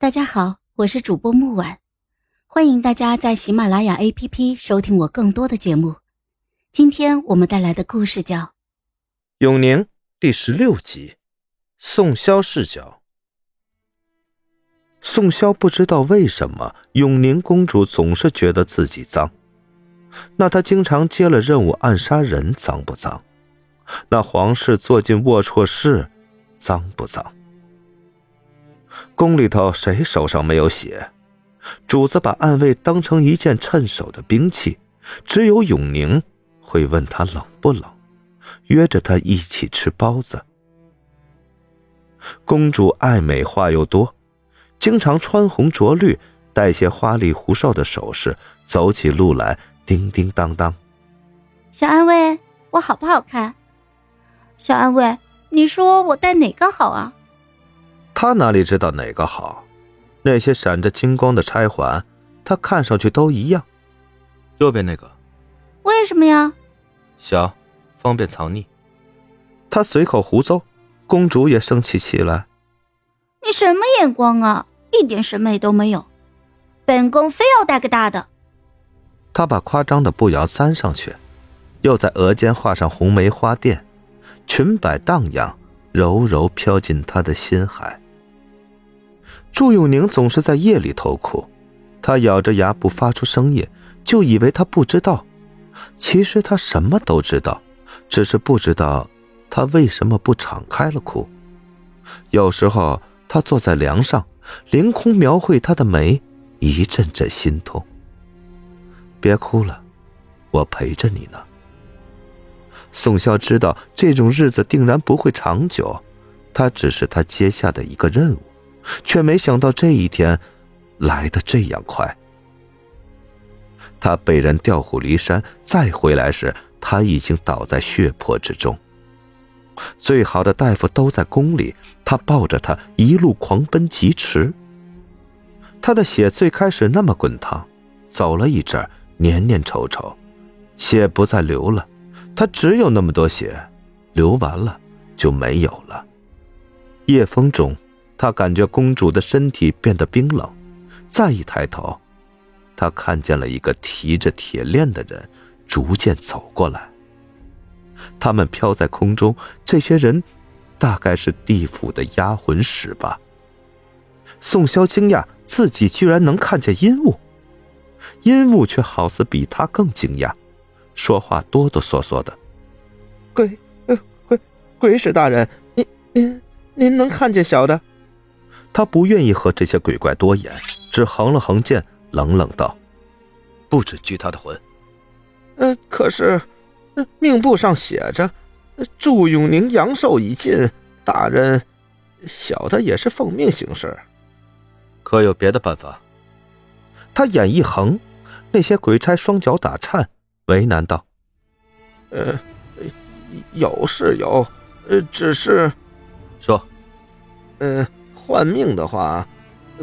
大家好，我是主播木婉，欢迎大家在喜马拉雅 APP 收听我更多的节目。今天我们带来的故事叫《永宁》第十六集，宋萧视角。宋萧不知道为什么永宁公主总是觉得自己脏，那她经常接了任务暗杀人，脏不脏？那皇室坐进龌龊室，脏不脏？宫里头谁手上没有血？主子把暗卫当成一件趁手的兵器，只有永宁会问他冷不冷，约着他一起吃包子。公主爱美，话又多，经常穿红着绿，戴些花里胡哨的首饰，走起路来叮叮当当。小安卫，我好不好看？小安卫，你说我戴哪个好啊？他哪里知道哪个好？那些闪着金光的钗环，他看上去都一样。右边那个，为什么呀？小，方便藏匿。他随口胡诌，公主也生起气来。你什么眼光啊？一点审美都没有。本宫非要戴个大的。他把夸张的步摇簪上去，又在额间画上红梅花钿，裙摆荡漾，柔柔飘进他的心海。祝永宁总是在夜里偷哭，他咬着牙不发出声音，就以为他不知道。其实他什么都知道，只是不知道他为什么不敞开了哭。有时候他坐在梁上，凌空描绘他的眉，一阵阵心痛。别哭了，我陪着你呢。宋萧知道这种日子定然不会长久，他只是他接下的一个任务。却没想到这一天来的这样快。他被人调虎离山，再回来时，他已经倒在血泊之中。最好的大夫都在宫里，他抱着他一路狂奔疾驰。他的血最开始那么滚烫，走了一阵黏黏稠稠，血不再流了。他只有那么多血，流完了就没有了。夜风中。他感觉公主的身体变得冰冷，再一抬头，他看见了一个提着铁链的人逐渐走过来。他们飘在空中，这些人大概是地府的压魂使吧。宋萧惊讶自己居然能看见阴物，阴物却好似比他更惊讶，说话哆哆嗦嗦的：“鬼，呃，鬼，鬼使大人，您您您能看见小的？”他不愿意和这些鬼怪多言，只横了横剑，冷冷道：“不准拘他的魂。”“呃，可是，命簿上写着，祝永宁阳寿已尽，大人，小的也是奉命行事。可有别的办法？”他眼一横，那些鬼差双脚打颤，为难道：“呃，有是有，呃，只是，说，嗯。”换命的话，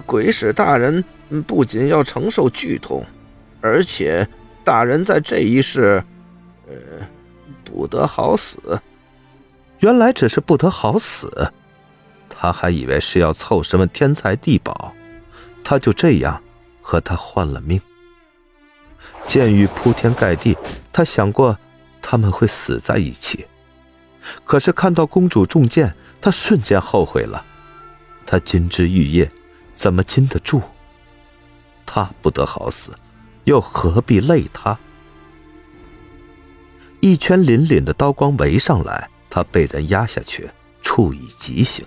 鬼使大人不仅要承受剧痛，而且大人在这一世，呃，不得好死。原来只是不得好死，他还以为是要凑什么天才地宝，他就这样和他换了命。剑雨铺天盖地，他想过他们会死在一起，可是看到公主中箭，他瞬间后悔了。他金枝玉叶，怎么禁得住？他不得好死，又何必累他？一圈凛凛的刀光围上来，他被人压下去，处以极刑，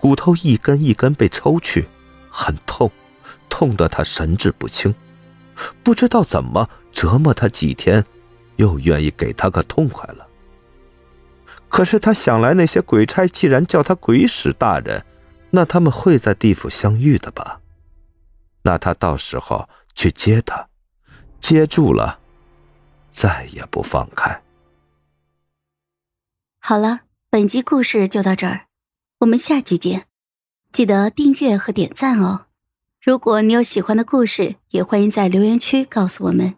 骨头一根一根被抽去，很痛，痛得他神志不清，不知道怎么折磨他几天，又愿意给他个痛快了。可是他想来，那些鬼差既然叫他鬼使大人。那他们会在地府相遇的吧？那他到时候去接他，接住了，再也不放开。好了，本集故事就到这儿，我们下集见，记得订阅和点赞哦。如果你有喜欢的故事，也欢迎在留言区告诉我们。